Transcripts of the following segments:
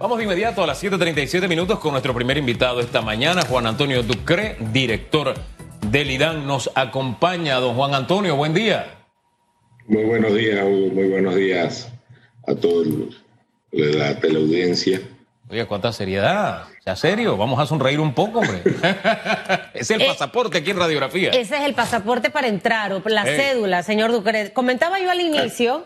Vamos de inmediato a las 7:37 minutos con nuestro primer invitado esta mañana, Juan Antonio Ducre, director del IDAN. Nos acompaña don Juan Antonio. Buen día. Muy buenos días, Hugo. Muy buenos días a toda la teleaudiencia. Oye, cuánta seriedad. ¿Sea serio? Vamos a sonreír un poco, hombre. es el eh, pasaporte aquí en radiografía. Ese es el pasaporte para entrar, o la cédula, señor Ducre. Comentaba yo al inicio,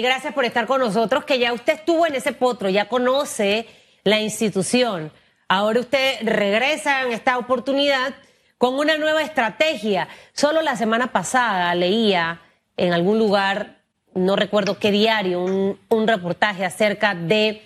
gracias por estar con nosotros, que ya usted estuvo en ese potro, ya conoce la institución. Ahora usted regresa en esta oportunidad con una nueva estrategia. Solo la semana pasada leía en algún lugar, no recuerdo qué diario, un, reportaje acerca de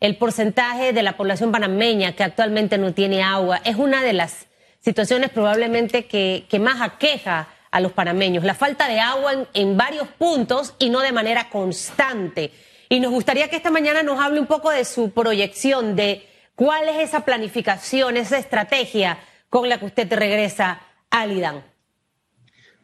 el porcentaje de la población panameña que actualmente no tiene agua. Es una de las situaciones probablemente que, más aqueja a los panameños, la falta de agua en, varios puntos y no de manera constante. Y nos gustaría que esta mañana nos hable un poco de su proyección, de cuál es esa planificación, esa estrategia con la que usted regresa al IDAN.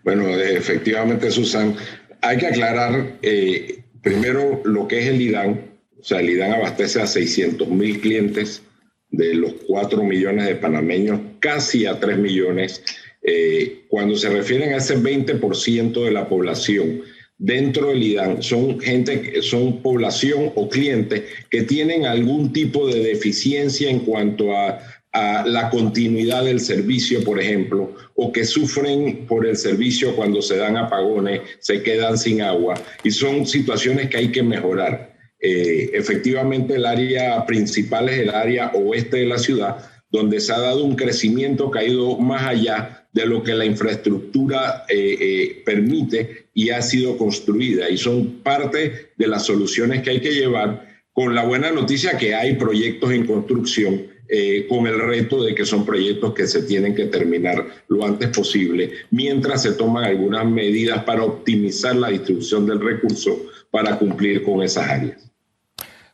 Bueno, efectivamente, Susan, hay que aclarar eh, primero lo que es el IDAN. O sea, el IDAN abastece a 600 mil clientes de los 4 millones de panameños, casi a 3 millones. Eh, cuando se refieren a ese 20% de la población dentro del IDAN, son gente, son población o clientes que tienen algún tipo de deficiencia en cuanto a a la continuidad del servicio, por ejemplo, o que sufren por el servicio cuando se dan apagones, se quedan sin agua, y son situaciones que hay que mejorar. Eh, efectivamente, el área principal es el área oeste de la ciudad, donde se ha dado un crecimiento que ha ido más allá de lo que la infraestructura eh, eh, permite y ha sido construida, y son parte de las soluciones que hay que llevar, con la buena noticia que hay proyectos en construcción eh, con el reto de que son proyectos que se tienen que terminar lo antes posible, mientras se toman algunas medidas para optimizar la distribución del recurso para cumplir con esas áreas.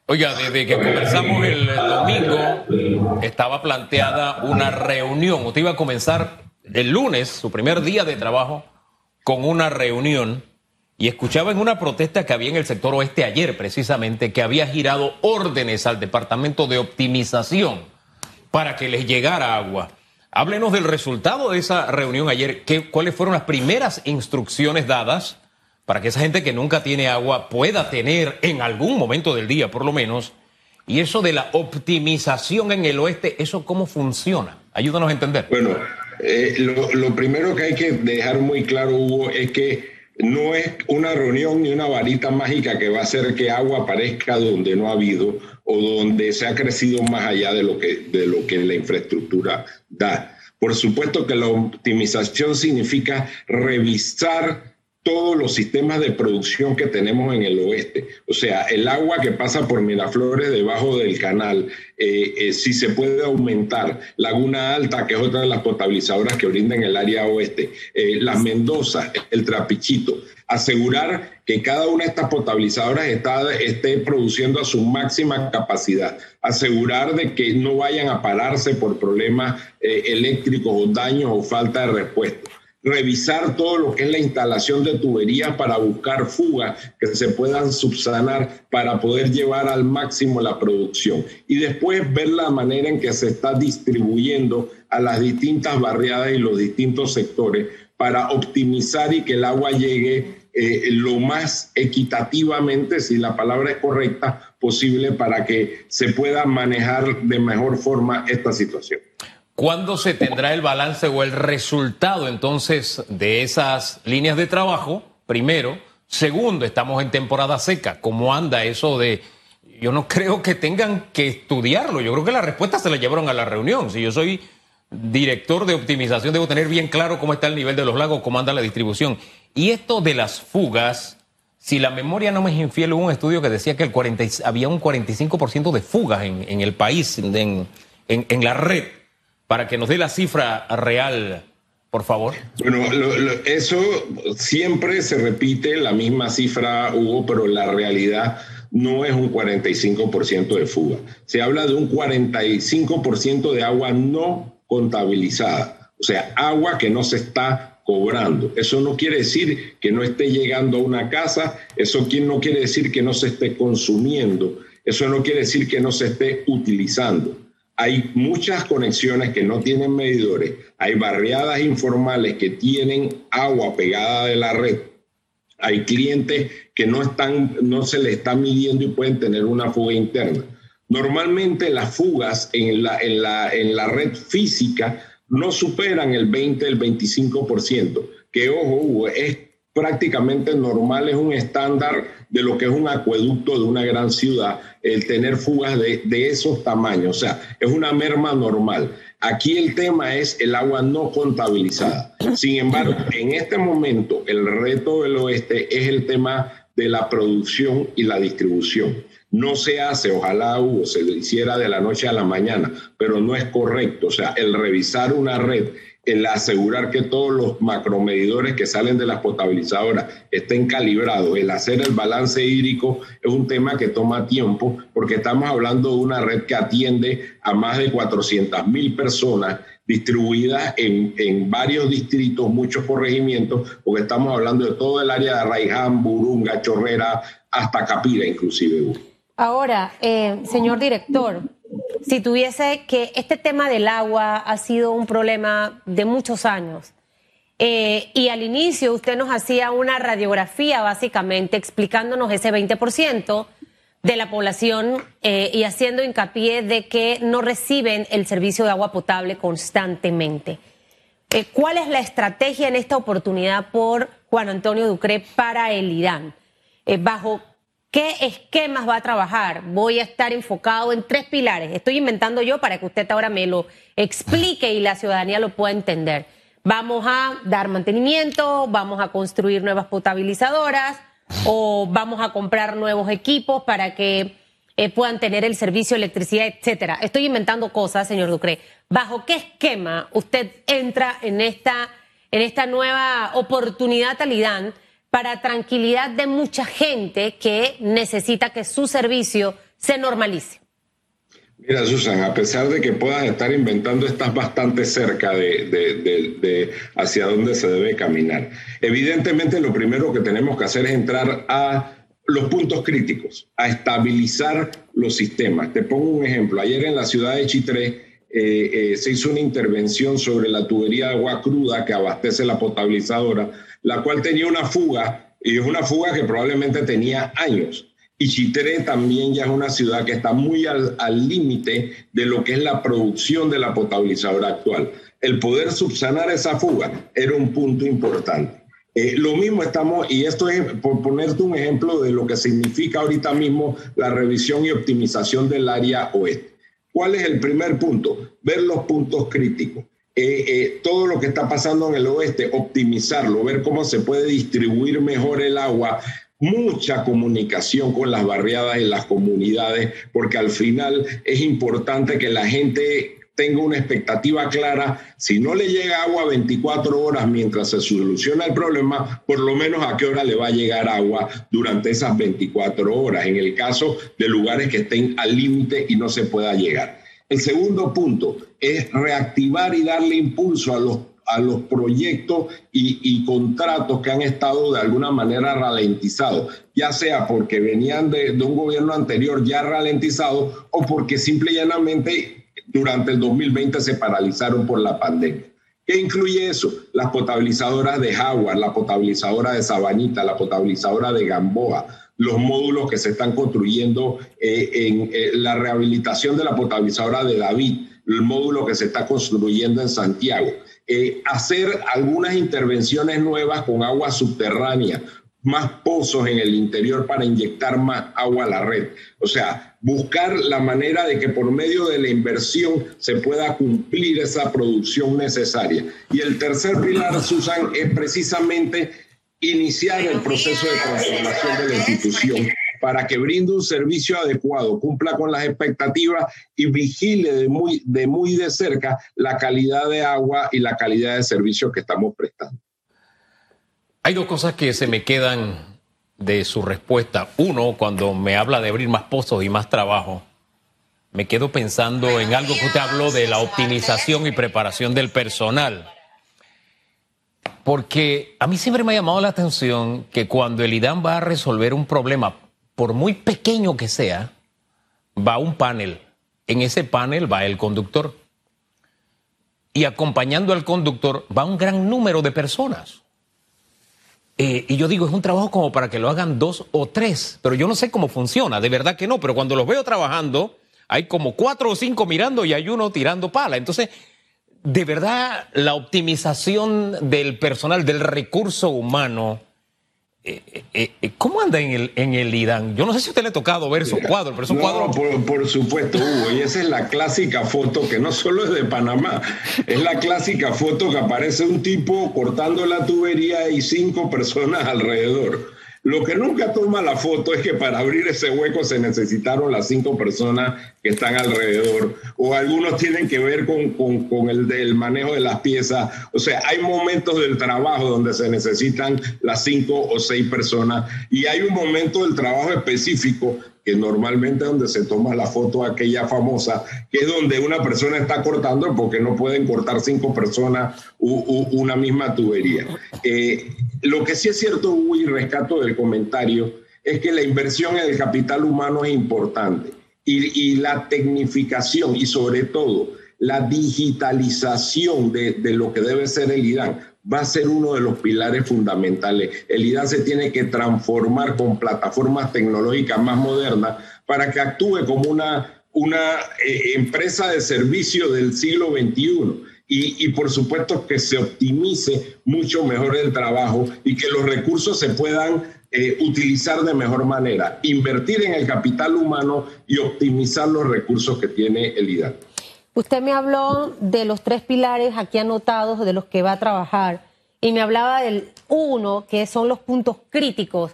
Oiga, desde que conversamos el domingo, estaba planteada una reunión. Usted iba a comenzar el lunes, su primer día de trabajo, con una reunión. Y escuchaba en una protesta que había en el sector oeste ayer, precisamente, que había girado órdenes al Departamento de Optimización para que les llegara agua. Háblenos del resultado de esa reunión ayer. ¿Qué, ¿Cuáles fueron las primeras instrucciones dadas para que esa gente que nunca tiene agua pueda tener en algún momento del día, por lo menos? Y eso de la optimización en el oeste, ¿eso cómo funciona? Ayúdanos a entender. Bueno, eh, lo, lo primero que hay que dejar muy claro, Hugo, es que no es una reunión ni una varita mágica que va a hacer que agua aparezca donde no ha habido o donde se ha crecido más allá de lo que, de lo que la infraestructura da. Por supuesto que la optimización significa revisar todos los sistemas de producción que tenemos en el oeste. O sea, el agua que pasa por Miraflores debajo del canal, eh, eh, si se puede aumentar, Laguna Alta, que es otra de las potabilizadoras que brindan el área oeste, eh, las Mendoza, el Trapichito, asegurar que cada una de estas potabilizadoras está, esté produciendo a su máxima capacidad, asegurar de que no vayan a pararse por problemas eléctricos o daños o falta de respuesta revisar todo lo que es la instalación de tuberías para buscar fugas que se puedan subsanar para poder llevar al máximo la producción y después ver la manera en que se está distribuyendo a las distintas barriadas y los distintos sectores para optimizar y que el agua llegue eh, lo más equitativamente, si la palabra es correcta, posible para que se pueda manejar de mejor forma esta situación. ¿Cuándo se tendrá el balance o el resultado entonces de esas líneas de trabajo? Primero. Segundo, estamos en temporada seca. ¿Cómo anda eso de... Yo no creo que tengan que estudiarlo. Yo creo que la respuesta se la llevaron a la reunión. Si yo soy director de optimización, debo tener bien claro cómo está el nivel de los lagos, cómo anda la distribución. Y esto de las fugas, si la memoria no me es infiel, hubo un estudio que decía que el 40, había un 45% de fugas en, el país, en la red para que nos dé la cifra real, por favor. Bueno, eso siempre se repite la misma cifra, Hugo, pero la realidad no es un 45% de fuga. Se habla de un 45% de agua no contabilizada, o sea, agua que no se está cobrando. Eso no quiere decir que no esté llegando a una casa, eso no quiere decir que no se esté consumiendo Eso no quiere decir que no se esté utilizando. Hay muchas conexiones que no tienen medidores, hay barriadas informales que tienen agua pegada de la red, hay clientes que no, están, no se le está midiendo y pueden tener una fuga interna. Normalmente las fugas en la, en la, en la red física no superan el 20, el 25%, que ojo, es prácticamente normal, es un estándar de lo que es un acueducto de una gran ciudad, el tener fugas de, de, esos tamaños, o sea, es una merma normal. Aquí el tema es el agua no contabilizada. Sin embargo, en este momento el reto del oeste es el tema de la producción y la distribución. No se hace, ojalá Hugo, se lo hiciera de la noche a la mañana, pero no es correcto. O sea, el revisar una red, el asegurar que todos los macromedidores que salen de las potabilizadoras estén calibrados, el hacer el balance hídrico es un tema que toma tiempo porque estamos hablando de una red que atiende a más de 400 mil personas distribuidas en, en, varios distritos, muchos corregimientos, porque estamos hablando de todo el área de Raiján, Burunga, Chorrera, hasta Capira inclusive. Ahora, eh, señor director, si tuviese que este tema del agua ha sido un problema de muchos años, eh, y al inicio usted nos hacía una radiografía básicamente explicándonos ese 20% de la población eh, y haciendo hincapié de que no reciben el servicio de agua potable constantemente. ¿Cuál es la estrategia en esta oportunidad por Juan Antonio Ducre para el IDAN? ¿Bajo ¿Qué esquemas va a trabajar? Voy a estar enfocado en tres pilares. Estoy inventando yo para que usted ahora me lo explique y la ciudadanía lo pueda entender. Vamos a dar mantenimiento, vamos a construir nuevas potabilizadoras o vamos a comprar nuevos equipos para que eh, puedan tener el servicio de electricidad, etcétera. Estoy inventando cosas, señor Ducre. ¿Bajo qué esquema usted entra en esta, en esta nueva oportunidad talidán? Para tranquilidad de mucha gente que necesita que su servicio se normalice. Mira, Susan, a pesar de que puedas estar inventando, estás bastante cerca de, hacia dónde se debe caminar. Evidentemente, lo primero que tenemos que hacer es entrar a los puntos críticos, a estabilizar los sistemas. Te pongo un ejemplo. Ayer en la ciudad de Chitré eh, eh, se hizo una intervención sobre la tubería de agua cruda que abastece la potabilizadora la cual tenía una fuga, y es una fuga que probablemente tenía años. Y Chitré también ya es una ciudad que está muy al límite de lo que es la producción de la potabilizadora actual. El poder subsanar esa fuga era un punto importante. Eh, lo mismo estamos, y esto es por ponerte un ejemplo de lo que significa ahorita mismo la revisión y optimización del área oeste. ¿Cuál es el primer punto? Ver los puntos críticos. Eh, eh, todo lo que está pasando en el oeste, optimizarlo, ver cómo se puede distribuir mejor el agua, mucha comunicación con las barriadas y las comunidades, porque al final es importante que la gente tenga una expectativa clara, si no le llega agua 24 horas mientras se soluciona el problema, por lo menos a qué hora le va a llegar agua durante esas 24 horas, en el caso de lugares que estén al límite y no se pueda llegar. El segundo punto es reactivar y darle impulso a los, a los proyectos y, contratos que han estado de alguna manera ralentizados, ya sea porque venían de, un gobierno anterior ya ralentizado o porque simple y llanamente durante el 2020 se paralizaron por la pandemia. ¿Qué incluye eso? Las potabilizadoras de Jaguar, la potabilizadora de Sabanita, la potabilizadora de Gamboa, los módulos que se están construyendo eh, en eh, la rehabilitación de la potabilizadora de David, el módulo que se está construyendo en Santiago. Eh, hacer algunas intervenciones nuevas con agua subterránea, más pozos en el interior para inyectar más agua a la red. O sea, buscar la manera de que por medio de la inversión se pueda cumplir esa producción necesaria. Y el tercer pilar, Susan, es precisamente iniciar el proceso de transformación de la institución para que brinde un servicio adecuado, cumpla con las expectativas y vigile de muy, de muy de cerca la calidad de agua y la calidad de servicio que estamos prestando. Hay dos cosas que se me quedan de su respuesta. Uno, cuando me habla de abrir más pozos y más trabajo, me quedo pensando en algo que usted habló de la optimización y preparación del personal. Porque a mí siempre me ha llamado la atención que cuando el IDAN va a resolver un problema, por muy pequeño que sea, va un panel. En ese panel va el conductor. Y acompañando al conductor va un gran número de personas. Eh, y yo digo, es un trabajo como para que lo hagan dos o tres, pero yo no sé cómo funciona, de verdad que no, pero cuando los veo trabajando, hay como cuatro o cinco mirando y hay uno tirando pala. Entonces, de verdad, la optimización del personal, del recurso humano, eh, eh, eh, ¿Cómo anda en el, en el IDAN? Yo no sé si a usted le ha tocado ver esos cuadros, pero esos no, cuadros. Por, por, supuesto, Hugo, y esa es la clásica foto que no solo es de Panamá, es la clásica foto que aparece un tipo cortando la tubería y cinco personas alrededor. Lo que nunca toma la foto es que para abrir ese hueco se necesitaron las cinco personas que están alrededor, o algunos tienen que ver con, con, el del manejo de las piezas. O sea, hay momentos del trabajo donde se necesitan las cinco o seis personas y hay un momento del trabajo específico que normalmente donde se toma la foto aquella famosa, que es donde una persona está cortando porque no pueden cortar cinco personas una misma tubería. Eh, lo que sí es cierto, Hugo, y rescato del comentario, es que la inversión en el capital humano es importante y, la tecnificación y sobre todo la digitalización de, de, lo que debe ser el IDAN va a ser uno de los pilares fundamentales. El IDAN se tiene que transformar con plataformas tecnológicas más modernas para que actúe como una, una eh, empresa de servicio del siglo XXI. Y, y, por supuesto que se optimice mucho mejor el trabajo y que los recursos se puedan eh, utilizar de mejor manera, invertir en el capital humano y optimizar los recursos que tiene el IDAN. Usted me habló de los tres pilares aquí anotados de los que va a trabajar y me hablaba del uno, que son los puntos críticos.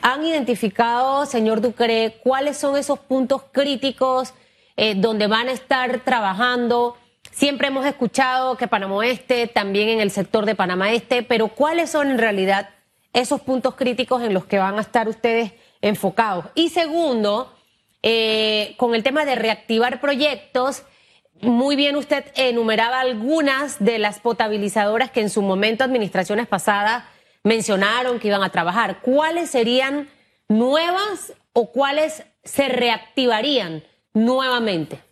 ¿Han identificado, señor Ducre, cuáles son esos puntos críticos eh, donde van a estar trabajando? Siempre hemos escuchado que Panamá Oeste, también en el sector de Panamá Este, pero ¿cuáles son en realidad esos puntos críticos en los que van a estar ustedes enfocados? Y segundo, eh, con el tema de reactivar proyectos, muy bien usted enumeraba algunas de las potabilizadoras que en su momento administraciones pasadas mencionaron que iban a trabajar. ¿Cuáles serían nuevas o cuáles se reactivarían nuevamente?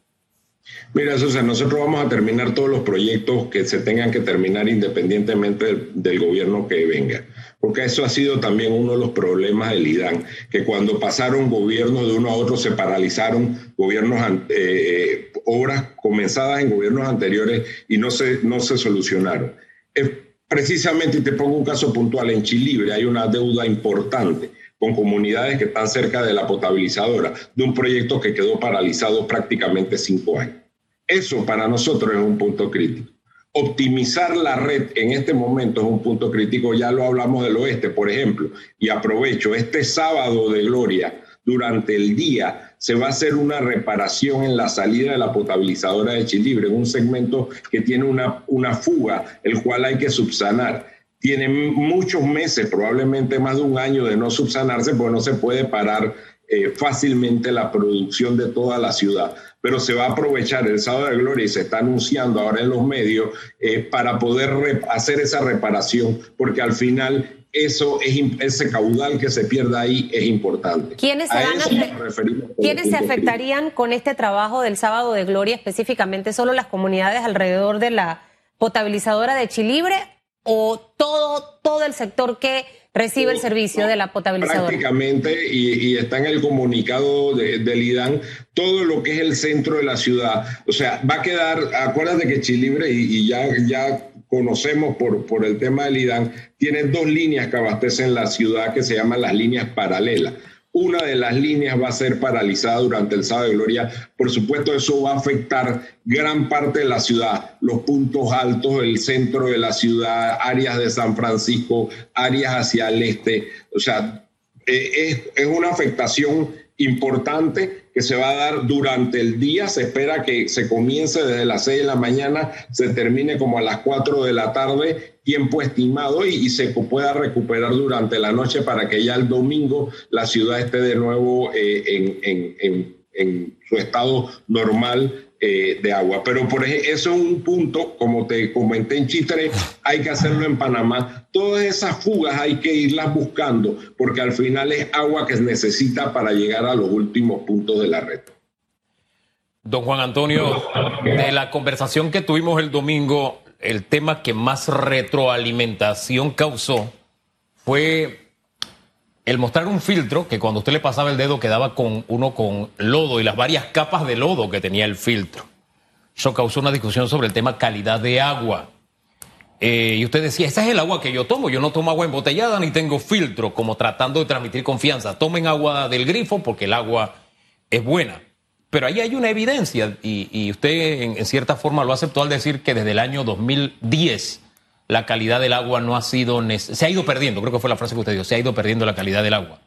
Mira, Susan, nosotros vamos a terminar todos los proyectos que se tengan que terminar independientemente del, gobierno que venga, porque eso ha sido también uno de los problemas del IDAN, que cuando pasaron gobiernos de uno a otro se paralizaron gobiernos, eh, obras comenzadas en gobiernos anteriores y no se, no se solucionaron. Eh, precisamente, y te pongo un caso puntual, en Chilibre hay una deuda importante con comunidades que están cerca de la potabilizadora, de un proyecto que quedó paralizado prácticamente cinco años. Eso para nosotros es un punto crítico. Optimizar la red en este momento es un punto crítico, ya lo hablamos del oeste, por ejemplo, y aprovecho, este sábado de gloria, durante el día, se va a hacer una reparación en la salida de la potabilizadora de Chilibre, un segmento que tiene una, una fuga, el cual hay que subsanar tiene muchos meses, probablemente más de un año de no subsanarse, porque no se puede parar eh, fácilmente la producción de toda la ciudad. Pero se va a aprovechar el sábado de gloria y se está anunciando ahora en los medios eh, para poder hacer esa reparación, porque al final eso es ese caudal que se pierda ahí es importante. ¿Quiénes se, ¿quiénes se afectarían con este trabajo del sábado de gloria específicamente? ¿Solo las comunidades alrededor de la potabilizadora de Chilibre o todo, todo el sector que recibe el servicio de la potabilizadora? Prácticamente, y, y está en el comunicado de, del IDAN, todo lo que es el centro de la ciudad. O sea, va a quedar, acuérdate que Chilibre, y, y ya, ya conocemos por, por el tema del IDAN, tiene dos líneas que abastecen la ciudad que se llaman las líneas paralelas una de las líneas va a ser paralizada durante el sábado de gloria. Por supuesto, eso va a afectar gran parte de la ciudad, los puntos altos, el centro de la ciudad, áreas de San Francisco, áreas hacia el este. O sea, es, es una afectación importante que se va a dar durante el día. Se espera que se comience desde las 6 de la mañana, se termine como a las 4 de la tarde, tiempo estimado, y, se pueda recuperar durante la noche para que ya el domingo la ciudad esté de nuevo eh, en, su estado normal eh, de agua. Pero por eso es un punto, como te comenté en Chitre, hay que hacerlo en Panamá. Todas esas fugas hay que irlas buscando porque al final es agua que se necesita para llegar a los últimos puntos de la red. Don Juan Antonio, de la conversación que tuvimos el domingo, el tema que más retroalimentación causó fue el mostrar un filtro que cuando usted le pasaba el dedo quedaba con uno con lodo y las varias capas de lodo que tenía el filtro. Eso causó una discusión sobre el tema calidad de agua. Eh, y usted decía, esa es el agua que yo tomo. Yo no tomo agua embotellada ni tengo filtro, como tratando de transmitir confianza. Tomen agua del grifo porque el agua es buena. Pero ahí hay una evidencia y, usted en, cierta forma lo aceptó al decir que desde el año 2010 la calidad del agua no ha sido, se ha ido perdiendo, creo que fue la frase que usted dijo, se ha ido perdiendo la calidad del agua.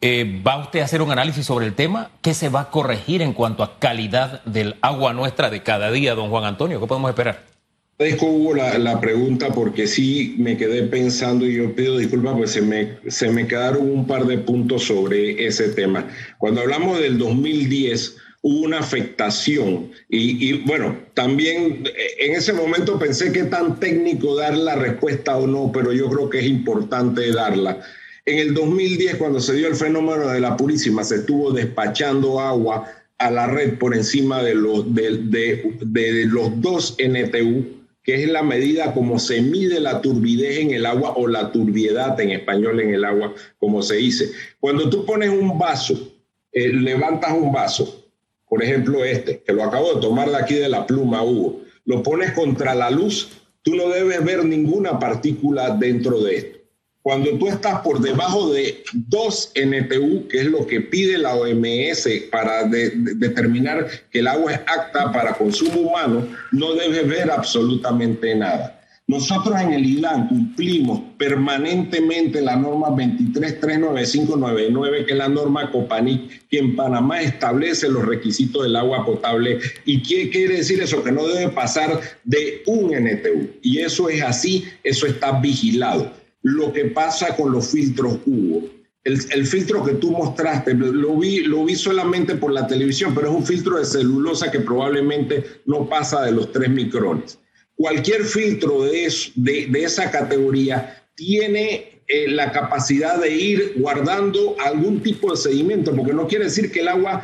Eh, ¿Va usted a hacer un análisis sobre el tema? ¿Qué se va a corregir en cuanto a calidad del agua nuestra de cada día, don Juan Antonio? ¿Qué podemos esperar? Agradezco, Hugo, la, la, pregunta porque sí me quedé pensando y yo pido disculpas porque se me, se me quedaron un par de puntos sobre ese tema. Cuando hablamos del 2010, hubo una afectación y, y, bueno, también eh, en ese momento pensé que tan técnico dar la respuesta o no, pero yo creo que es importante darla. En el 2010, cuando se dio el fenómeno de la Purísima, se estuvo despachando agua a la red por encima de los, de, de, de los dos NTU que es la medida como se mide la turbidez en el agua o la turbiedad en español en el agua, como se dice. Cuando tú pones un vaso, eh, levantas un vaso, por ejemplo este, que lo acabo de tomar de aquí de la pluma, Hugo, lo pones contra la luz, tú no debes ver ninguna partícula dentro de esto. Cuando tú estás por debajo de 2 NTU, que es lo que pide la OMS para determinar que el agua es apta para consumo humano, no debes ver absolutamente nada. Nosotros en el ILAN cumplimos permanentemente la norma 2339599, que es la norma Copanic, que en Panamá establece los requisitos del agua potable. ¿Y qué quiere decir eso? Que no debe pasar de un NTU. Y eso es así, eso está vigilado lo que pasa con los filtros Hugo. El, filtro que tú mostraste, lo vi, lo vi solamente por la televisión, pero es un filtro de celulosa que probablemente no pasa de los 3 micrones. Cualquier filtro de, de, esa categoría tiene eh, la capacidad de ir guardando algún tipo de sedimento, porque no quiere decir que el agua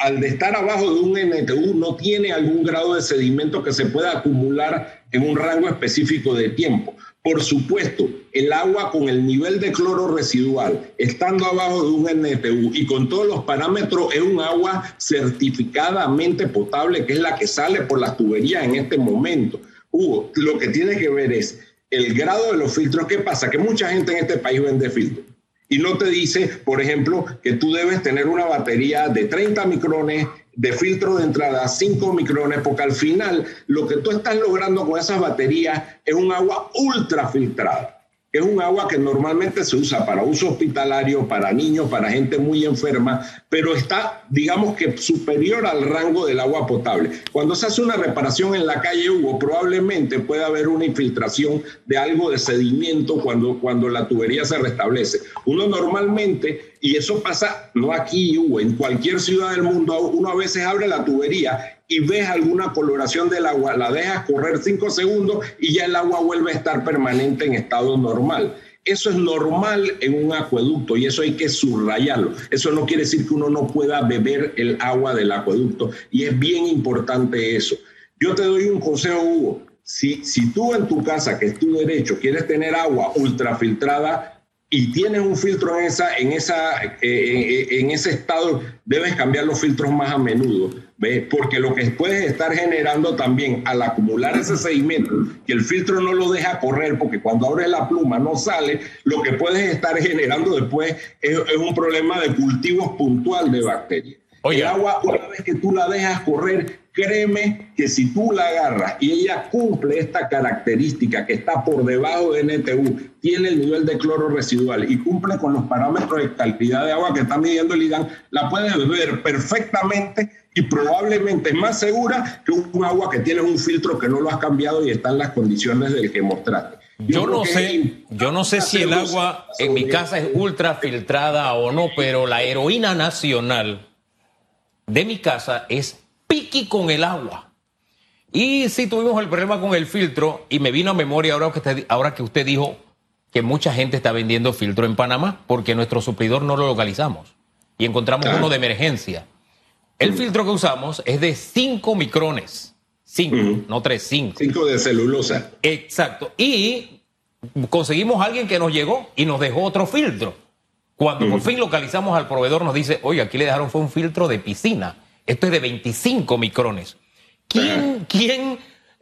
al estar abajo de un NTU no tiene algún grado de sedimento que se pueda acumular en un rango específico de tiempo. Por supuesto, el agua con el nivel de cloro residual, estando abajo de un NTU y con todos los parámetros, es un agua certificadamente potable, que es la que sale por las tuberías en este momento. Hugo, lo que tiene que ver es el grado de los filtros. ¿Qué pasa? Que mucha gente en este país vende filtros y no te dice, por ejemplo, que tú debes tener una batería de 30 micrones de filtro de entrada 5 micrones, porque al final lo que tú estás logrando con esas baterías es un agua ultra filtrada es un agua que normalmente se usa para uso hospitalario, para niños, para gente muy enferma, pero está, digamos que superior al rango del agua potable. Cuando se hace una reparación en la calle Hugo, probablemente puede haber una infiltración de algo de sedimento cuando, cuando la tubería se restablece. Uno normalmente, y eso pasa no aquí Hugo, en cualquier ciudad del mundo, uno a veces abre la tubería y ves alguna coloración del agua, la dejas correr cinco segundos y ya el agua vuelve a estar permanente en estado normal. Eso es normal en un acueducto y eso hay que subrayarlo. Eso no quiere decir que uno no pueda beber el agua del acueducto y es bien importante eso. Yo te doy un consejo, Hugo. Si, si tú en tu casa, que es tu derecho, quieres tener agua ultrafiltrada, y tienes un filtro en, esa, en, esa, eh, eh, en ese estado, debes cambiar los filtros más a menudo, ¿ves? porque lo que puedes estar generando también al acumular ese sedimento, que el filtro no lo deja correr, porque cuando abres la pluma no sale, lo que puedes estar generando después es, un problema de cultivos puntual de bacterias. El agua, una vez que tú la dejas correr, créeme que si tú la agarras y ella cumple esta característica que está por debajo de NTU, tiene el nivel de cloro residual y cumple con los parámetros de calidad de agua que está midiendo el IDAN, la puedes beber perfectamente y probablemente es más segura que un agua que tiene un filtro que no lo has cambiado y está en las condiciones del que mostraste. Yo, no sé, yo no sé si el agua en mi casa es ultra filtrada o no, pero la heroína nacional de mi casa es piqui con el agua. Y sí tuvimos el problema con el filtro y me vino a memoria ahora que usted, ahora que usted dijo que mucha gente está vendiendo filtro en Panamá porque nuestro suplidor no lo localizamos y encontramos uno de emergencia. El filtro que usamos es de 5 micrones. 5, no 3, 5. 5 de celulosa. Exacto. Y conseguimos a alguien que nos llegó y nos dejó otro filtro. Cuando por fin localizamos al proveedor, nos dice, oye, aquí le dejaron fue un filtro de piscina. Esto es de 25 micrones. ¿Quién, quién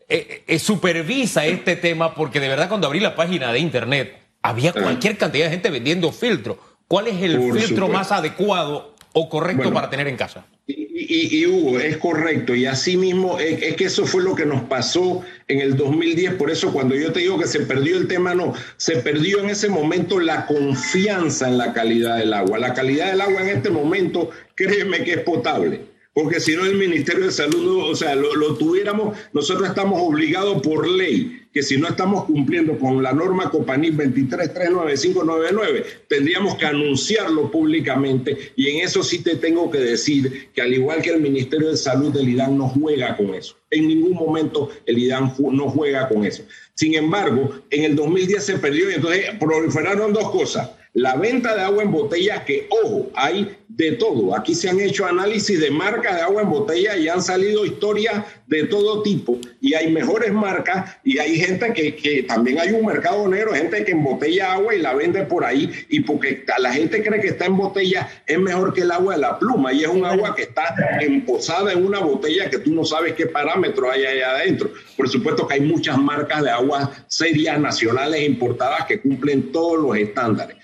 eh, eh, supervisa este tema? Porque de verdad cuando abrí la página de internet, había cualquier cantidad de gente vendiendo filtros. ¿Cuál es el filtro más adecuado o correcto para tener en casa? Y, Hugo, es correcto, y así mismo es, que eso fue lo que nos pasó en el 2010, por eso cuando yo te digo que se perdió el tema, no, se perdió en ese momento la confianza en la calidad del agua. La calidad del agua en este momento, créeme que es potable porque si no el Ministerio de Salud, o sea, lo, tuviéramos, nosotros estamos obligados por ley que si no estamos cumpliendo con la norma Copanit 23399599, tendríamos que anunciarlo públicamente y en eso sí te tengo que decir que al igual que el Ministerio de Salud del IDAN no juega con eso. En ningún momento el IDAN no juega con eso. Sin embargo, en el 2010 se perdió y entonces proliferaron dos cosas la venta de agua en botella, que ojo, hay de todo. Aquí se han hecho análisis de marcas de agua en botella y han salido historias de todo tipo. Y hay mejores marcas y hay gente que, que también hay un mercado negro, gente que embotella agua y la vende por ahí. Y porque la gente cree que está en botella es mejor que el agua de la pluma. Y es un agua que está emposada en una botella que tú no sabes qué parámetros hay allá adentro. Por supuesto que hay muchas marcas de agua serias, nacionales importadas que cumplen todos los estándares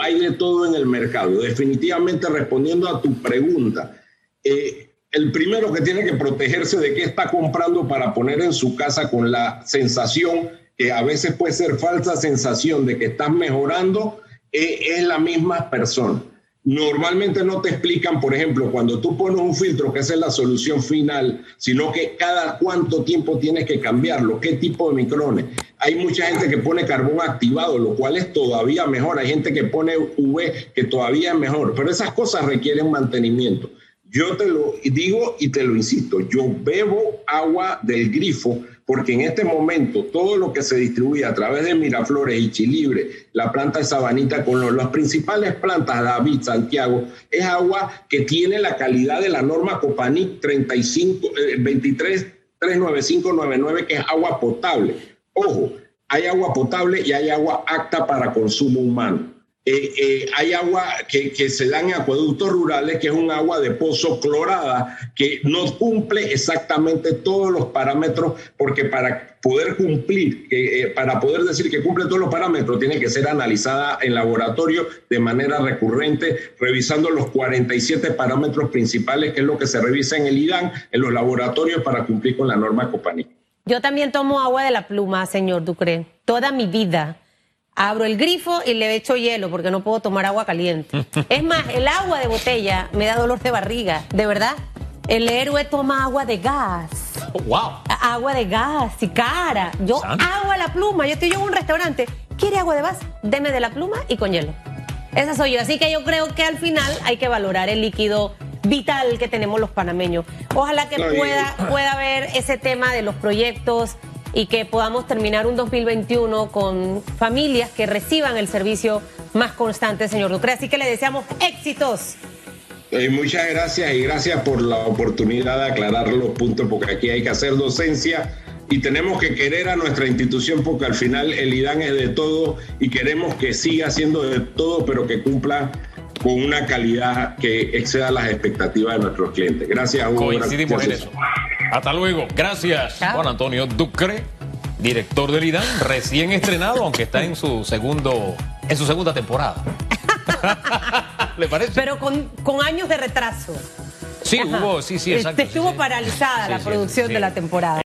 hay de todo en el mercado. Definitivamente respondiendo a tu pregunta, eh, el primero que tiene que protegerse de qué está comprando para poner en su casa con la sensación, que a veces puede ser falsa sensación de que estás mejorando, eh, es la misma persona. Normalmente no te explican, por ejemplo, cuando tú pones un filtro, que esa es la solución final, sino que cada cuánto tiempo tienes que cambiarlo, qué tipo de micrones. Hay mucha gente que pone carbón activado, lo cual es todavía mejor. Hay gente que pone UV, que todavía es mejor. Pero esas cosas requieren mantenimiento. Yo te lo digo y te lo insisto, yo bebo agua del grifo porque en este momento todo lo que se distribuye a través de Miraflores y Chilibre, la planta de Sabanita con las principales plantas, David, Santiago, es agua que tiene la calidad de la norma Copanic 35, 23 39599, que es agua potable. Ojo, hay agua potable y hay agua apta para consumo humano. Eh, eh, hay agua que, se da en acueductos rurales, que es un agua de pozo clorada, que no cumple exactamente todos los parámetros, porque para poder cumplir, eh, para poder decir que cumple todos los parámetros, tiene que ser analizada en laboratorio de manera recurrente, revisando los 47 parámetros principales, que es lo que se revisa en el IDAN, en los laboratorios para cumplir con la norma Copaní. Yo también tomo agua de la pluma, señor Ducre, toda mi vida abro el grifo y le echo hielo porque no puedo tomar agua caliente. es más, el agua de botella me da dolor de barriga, de verdad. El héroe toma agua de gas. Oh, wow. Agua de gas y cara. Yo agua la pluma. Yo estoy en un restaurante. ¿Quiere agua de gas? Deme de la pluma y con hielo. Esa soy yo. Así que yo creo que al final hay que valorar el líquido vital que tenemos los panameños. Ojalá que pueda, pueda haber ese tema de los proyectos y que podamos terminar un 2021 con familias que reciban el servicio más constante, señor Ducre. Así que le deseamos éxitos. Eh, muchas gracias y gracias por la oportunidad de aclarar los puntos, porque aquí hay que hacer docencia y tenemos que querer a nuestra institución, porque al final el IDAN es de todo y queremos que siga siendo de todo, pero que cumpla con una calidad que exceda las expectativas de nuestros clientes. Gracias, Hugo. Coincidimos en eso. Hasta luego. Gracias, Juan Antonio Ducre, director del IDAN, recién estrenado, aunque está en su segundo, en su segunda temporada. ¿Le parece? Pero con, con años de retraso. Sí, hubo, sí, sí, exacto. Estuvo paralizada la producción de la temporada.